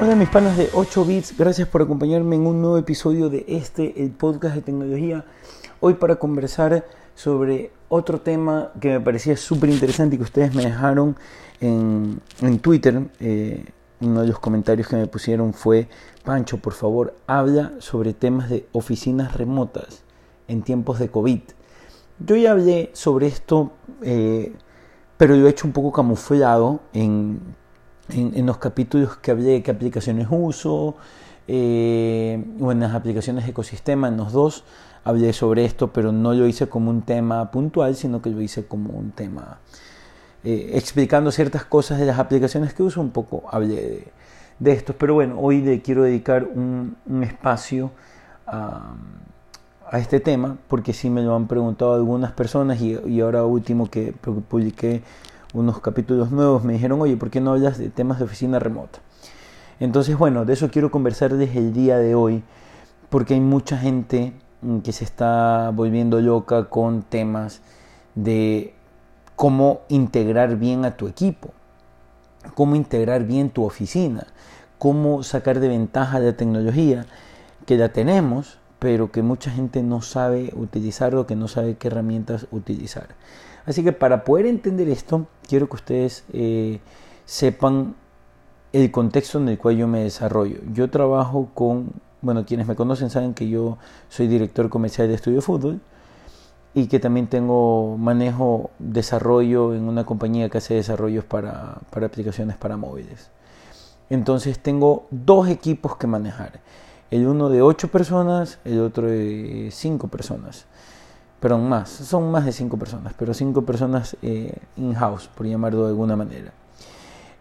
Hola mis panas de 8 bits, gracias por acompañarme en un nuevo episodio de este, el podcast de tecnología. Hoy para conversar sobre otro tema que me parecía súper interesante y que ustedes me dejaron en, en Twitter. Eh, uno de los comentarios que me pusieron fue, Pancho, por favor, habla sobre temas de oficinas remotas en tiempos de COVID. Yo ya hablé sobre esto, eh, pero lo he hecho un poco camuflado en en, los capítulos que hablé de qué aplicaciones uso, eh, o en las aplicaciones ecosistema, en los dos hablé sobre esto, pero no lo hice como un tema puntual, sino que lo hice como un tema eh, explicando ciertas cosas de las aplicaciones que uso, un poco hablé de, esto. Pero bueno, hoy le quiero dedicar un, espacio a, este tema, porque sí me lo han preguntado algunas personas y, y ahora último que publiqué unos capítulos nuevos, me dijeron, oye, ¿por qué no hablas de temas de oficina remota? Entonces, bueno, de eso quiero conversar desde el día de hoy, porque hay mucha gente mm, que se está volviendo loca con temas de cómo integrar bien a tu equipo, cómo integrar bien tu oficina, cómo sacar de ventaja la tecnología que la tenemos, pero que mucha gente no sabe utilizar o que no sabe qué herramientas utilizar. Así que para poder entender esto, quiero que ustedes eh, sepan el contexto en el cual yo me desarrollo. Yo trabajo con, bueno, quienes me conocen saben que yo soy director comercial de Estudio Fútbol y que también tengo manejo desarrollo en una compañía que hace desarrollos para, para aplicaciones para móviles. Entonces tengo dos equipos que manejar. El uno de ocho personas, el otro de cinco personas perdón, más, son más de cinco personas, pero cinco personas eh, in-house, por llamarlo de alguna manera.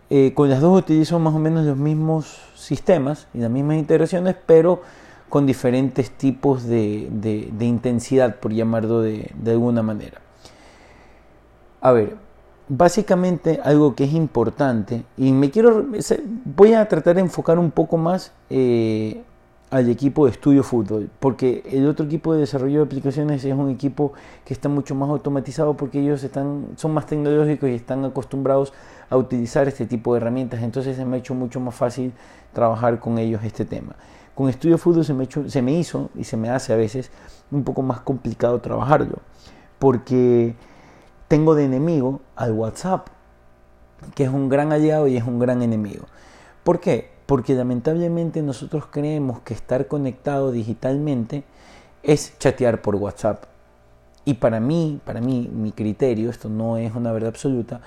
Eh, con las dos utilizo más o menos los mismos sistemas y las mismas integraciones, pero con diferentes tipos de, de, intensidad, por llamarlo de, de, alguna manera. A ver, básicamente algo que es importante, y me quiero, voy a tratar de enfocar un poco más eh, al equipo de estudio fútbol, porque el otro equipo de desarrollo de aplicaciones es un equipo que está mucho más automatizado porque ellos están, son más tecnológicos y están acostumbrados a utilizar este tipo de herramientas, entonces se me ha hecho mucho más fácil trabajar con ellos este tema. Con estudio fútbol se me, hecho, se me hizo y se me hace a veces un poco más complicado trabajarlo, porque tengo de enemigo al WhatsApp, que es un gran aliado y es un gran enemigo. ¿Por qué? Porque lamentablemente nosotros creemos que estar conectado digitalmente es chatear por WhatsApp. Y para mí, para mí, mi criterio, esto no es una verdad absoluta,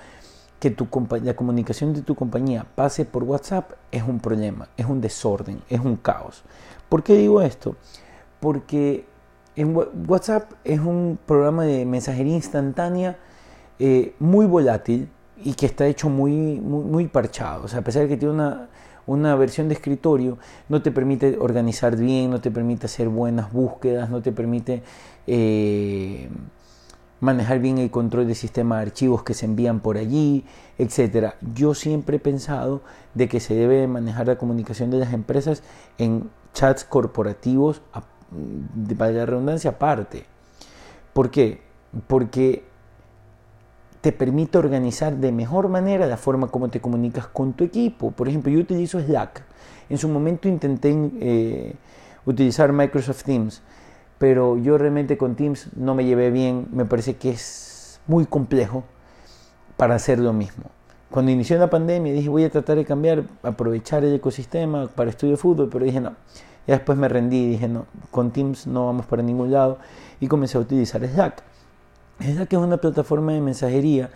que tu, la comunicación de tu compañía pase por WhatsApp es un problema, es un desorden, es un caos. ¿Por qué digo esto? Porque en WhatsApp es un programa de mensajería instantánea eh, muy volátil y que está hecho muy, muy, muy parchado. O sea, a pesar de que tiene una una versión de escritorio no te permite organizar bien, no te permite hacer buenas búsquedas, no te permite eh, manejar bien el control del sistema de archivos que se envían por allí, etcétera. Yo siempre he pensado de que se debe manejar la comunicación de las empresas en chats corporativos, para la redundancia aparte. ¿Por qué? Porque te permite organizar de mejor manera la forma como te comunicas con tu equipo. Por ejemplo, yo utilizo Slack. En su momento intenté eh, utilizar Microsoft Teams, pero yo realmente con Teams no me llevé bien. Me parece que es muy complejo para hacer lo mismo. Cuando inició la pandemia dije voy a tratar de cambiar, aprovechar el ecosistema para estudio de fútbol, pero dije no. Y después me rendí dije no, con Teams no vamos para ningún lado y comencé a utilizar Slack. Slack es una plataforma de mensajería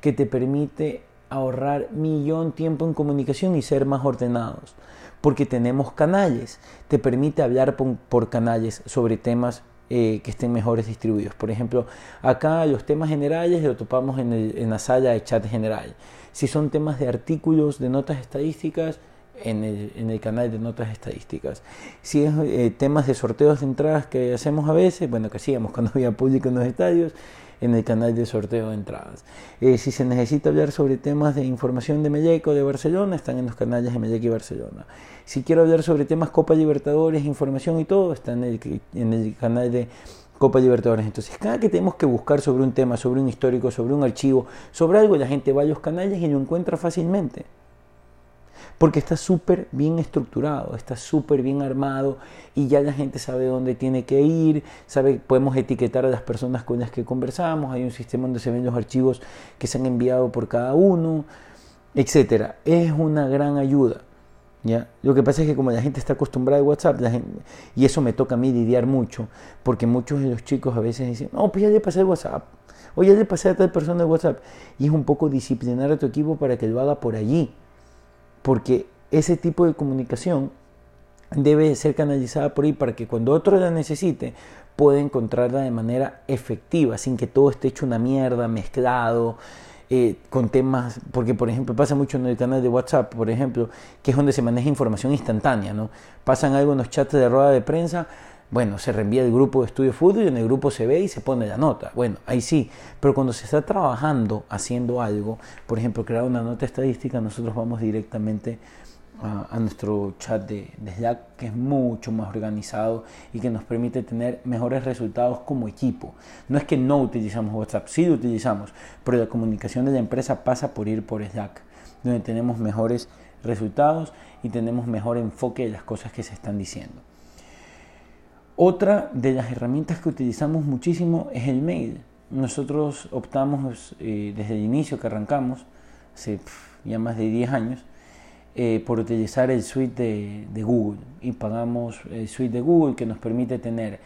que te permite ahorrar millón tiempo en comunicación y ser más ordenados. Porque tenemos canales, te permite hablar por, canales sobre temas eh, que estén mejores distribuidos. Por ejemplo, acá los temas generales lo topamos en, en la sala de chat general. Si son temas de artículos, de notas estadísticas, en el, en el, canal de notas estadísticas. Si es eh, temas de sorteos de entradas que hacemos a veces, bueno, que hacíamos cuando había público en los estadios, en el canal de sorteo de entradas. Eh, si se necesita hablar sobre temas de información de Melec o de Barcelona, están en los canales de Melec y Barcelona. Si quiero hablar sobre temas Copa Libertadores, información y todo, están en el, en el canal de Copa Libertadores. Entonces, cada que tenemos que buscar sobre un tema, sobre un histórico, sobre un archivo, sobre algo, la gente va a los canales y lo encuentra fácilmente. Porque está súper bien estructurado, está súper bien armado y ya la gente sabe dónde tiene que ir, sabe, podemos etiquetar a las personas con las que conversamos, hay un sistema donde se ven los archivos que se han enviado por cada uno, etcétera. Es una gran ayuda. ¿Ya? Lo que pasa es que como la gente está acostumbrada a WhatsApp, y eso me toca a mí lidiar mucho, porque muchos de los chicos a veces dicen, no, pues ya le pasé WhatsApp, o ya le pasé a tal persona el WhatsApp, y es un poco disciplinar a tu equipo para que lo haga por allí, porque ese tipo de comunicación debe ser canalizada por ahí para que cuando otro la necesite pueda encontrarla de manera efectiva, sin que todo esté hecho una mierda, mezclado, eh, con temas, porque por ejemplo pasa mucho en el canal de WhatsApp, por ejemplo, que es donde se maneja información instantánea, ¿no? Pasan algo chats de rueda de prensa, bueno, se reenvía el grupo de estudio fútbol y en el grupo se ve y se pone la nota. Bueno, ahí sí, pero cuando se está trabajando haciendo algo, por ejemplo, crear una nota estadística, nosotros vamos directamente a, nuestro chat de, Slack, que es mucho más organizado y que nos permite tener mejores resultados como equipo. No es que no utilizamos WhatsApp, sí lo utilizamos, pero la comunicación de la empresa pasa por ir por Slack, donde tenemos mejores resultados y tenemos mejor enfoque de las cosas que se están diciendo. Otra de las herramientas que utilizamos muchísimo es el mail. Nosotros optamos eh, desde el inicio que arrancamos, hace ya más de 10 años, eh, por utilizar el suite de, Google y pagamos el suite de Google que nos permite tener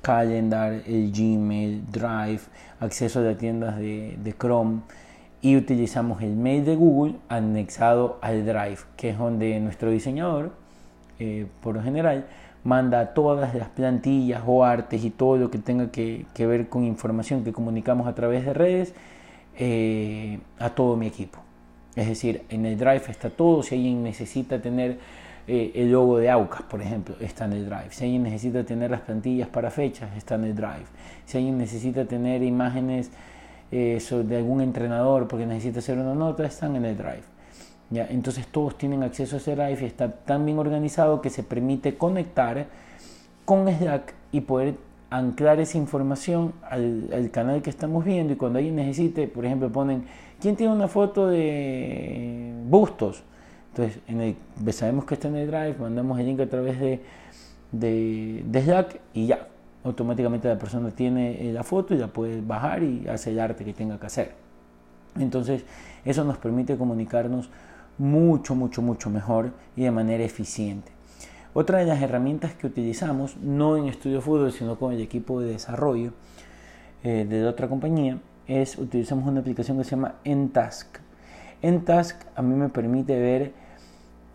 Calendar, el Gmail, Drive, acceso a tiendas de, Chrome y utilizamos el mail de Google anexado al Drive, que es donde nuestro diseñador, eh, por lo general, manda todas las plantillas o artes y todo lo que tenga que, ver con información que comunicamos a través de redes eh, a todo mi equipo. Es decir, en el Drive está todo. Si alguien necesita tener eh, el logo de Aucas, por ejemplo, está en el Drive. Si alguien necesita tener las plantillas para fechas, está en el Drive. Si alguien necesita tener imágenes eh, de algún entrenador porque necesita hacer una nota, están en el Drive. Entonces todos tienen acceso a ese Drive y está tan bien organizado que se permite conectar con Slack y poder anclar esa información al, al canal que estamos viendo y cuando alguien necesite, por ejemplo, ponen ¿Quién tiene una foto de bustos? Entonces, sabemos que está en el Drive, mandamos el link a través de, de, Slack y ya, automáticamente la persona tiene eh, la foto y la puede bajar y hace el arte que tenga que hacer. Entonces, eso nos permite comunicarnos mucho, mucho, mucho mejor y de manera eficiente. Otra de las herramientas que utilizamos, no en Estudio Fútbol, sino con el equipo de desarrollo eh, de otra compañía, es utilizamos una aplicación que se llama Entask. Entask a mí me permite ver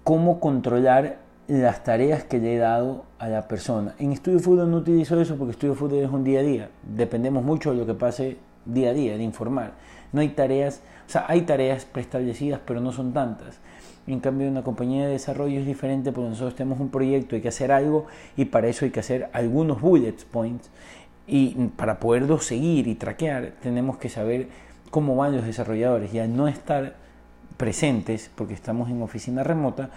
cómo controlar las tareas que le he dado a la persona. En Estudio Fútbol no utilizo eso porque Estudio Fútbol es un día a día. Dependemos mucho de lo que pase día a día, de informar. No hay tareas, o sea, hay tareas preestablecidas, pero no son tantas. En cambio, una compañía de desarrollo es diferente porque nosotros tenemos un proyecto, hay que hacer algo y para eso hay que hacer algunos bullet points y para poderlo seguir y traquear, tenemos que saber cómo van los desarrolladores. Y al no estar presentes, porque estamos en oficina remota,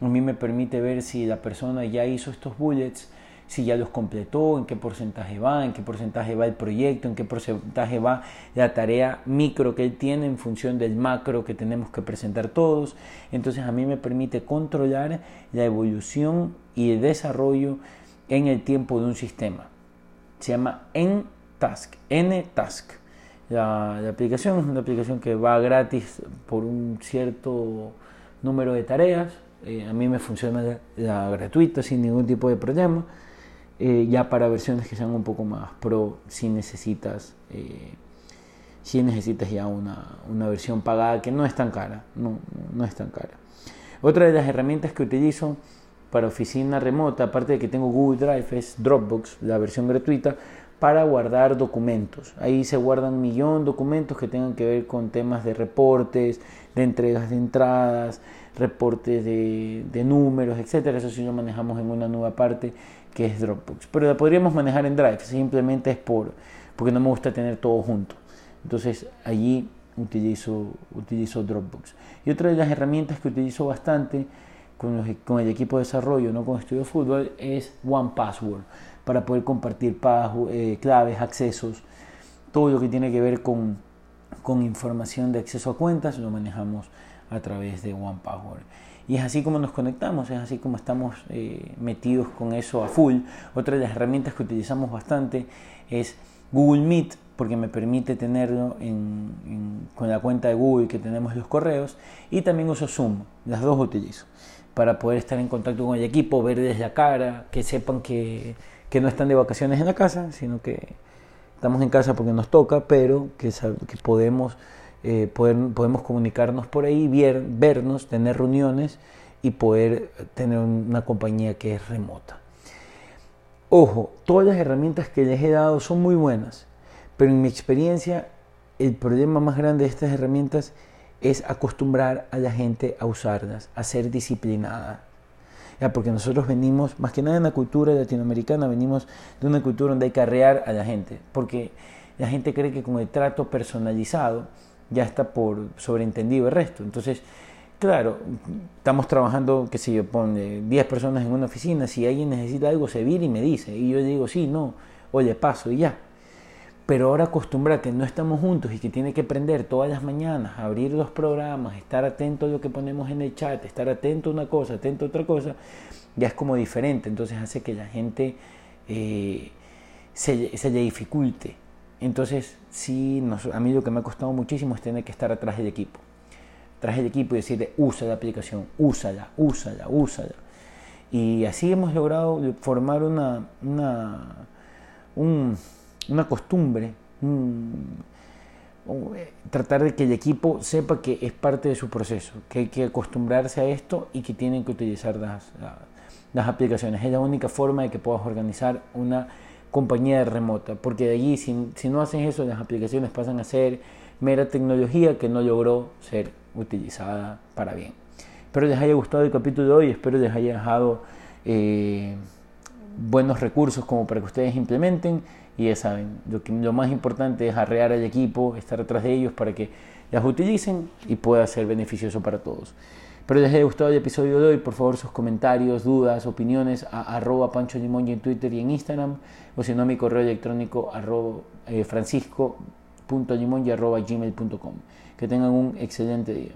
a mí me permite ver si la persona ya hizo estos bullets, si ya los completó, en qué porcentaje va, en qué porcentaje va el proyecto, en qué porcentaje va la tarea micro que él tiene en función del macro que tenemos que presentar todos. Entonces a mí me permite controlar la evolución y el desarrollo en el tiempo de un sistema se llama N-Task, N-Task. La, aplicación es una aplicación que va gratis por un cierto número de tareas. Eh, a mí me funciona la, gratuita sin ningún tipo de problema. Eh, ya para versiones que sean un poco más pro, si necesitas, eh, si necesitas ya una, una, versión pagada que no es tan cara, no, no es tan cara. Otra de las herramientas que utilizo para oficina remota, aparte de que tengo Google Drive, es Dropbox, la versión gratuita, para guardar documentos. Ahí se guardan un millón de documentos que tengan que ver con temas de reportes, de entregas de entradas, reportes de, números, etcétera. Eso sí lo manejamos en una nueva parte que es Dropbox. Pero la podríamos manejar en Drive, simplemente es por porque no me gusta tener todo junto. Entonces allí utilizo, utilizo Dropbox. Y otra de las herramientas que utilizo bastante con, el equipo de desarrollo, no con Estudio Fútbol, es One Password para poder compartir eh, claves, accesos, todo lo que tiene que ver con, con información de acceso a cuentas lo manejamos a través de One Password. Y es así como nos conectamos, es así como estamos eh, metidos con eso a full. Otra de las herramientas que utilizamos bastante es Google Meet, porque me permite tenerlo con la cuenta de Google que tenemos los correos. Y también uso Zoom, las dos utilizo, para poder estar en contacto con el equipo, ver desde la cara, que sepan que, que no están de vacaciones en la casa, sino que estamos en casa porque nos toca, pero que, que podemos, eh, podemos comunicarnos por ahí, vernos, tener reuniones y poder tener una compañía que es remota. Ojo, todas las herramientas que les he dado son muy buenas, pero en mi experiencia el problema más grande de estas herramientas es acostumbrar a la gente a usarlas, a ser disciplinada porque nosotros venimos, más que nada en la cultura latinoamericana, venimos de una cultura donde hay que arrear a la gente, porque la gente cree que con el trato personalizado ya está por sobreentendido el resto. Entonces, claro, estamos trabajando, qué sé yo, pone 10 personas en una oficina, si alguien necesita algo, se viene y me dice, y yo digo, sí, no, oye, paso y ya. Pero ahora acostumbrar que no estamos juntos y que tiene que aprender todas las mañanas, abrir los programas, estar atento a lo que ponemos en el chat, estar atento a una cosa, atento a otra cosa, ya es como diferente. Entonces hace que la gente eh, se, se, le dificulte. Entonces, sí, a mí lo que me ha costado muchísimo es tener que estar atrás del equipo. Atrás del equipo y decirle, usa la aplicación, úsala, úsala, úsala. Y así hemos logrado formar una, una un, una costumbre, eh, tratar de que el equipo sepa que es parte de su proceso, que hay que acostumbrarse a esto y que tienen que utilizar las, las aplicaciones. Es la única forma de que puedas organizar una compañía remota, porque de allí si, si no haces eso, las aplicaciones pasan a ser mera tecnología que no logró ser utilizada para bien. Espero les haya gustado el capítulo de hoy, espero les haya dejado eh, buenos recursos como para que ustedes implementen y ya saben, lo, que, lo más importante es arrear al equipo, estar atrás de ellos para que las utilicen y pueda ser beneficioso para todos. Espero les haya gustado el episodio de hoy. Por favor, sus comentarios, dudas, opiniones a arroba Pancho en Twitter y en Instagram. O si no, mi correo electrónico arroba, eh, francisco.limongi arroba gmail.com. Que tengan un excelente día.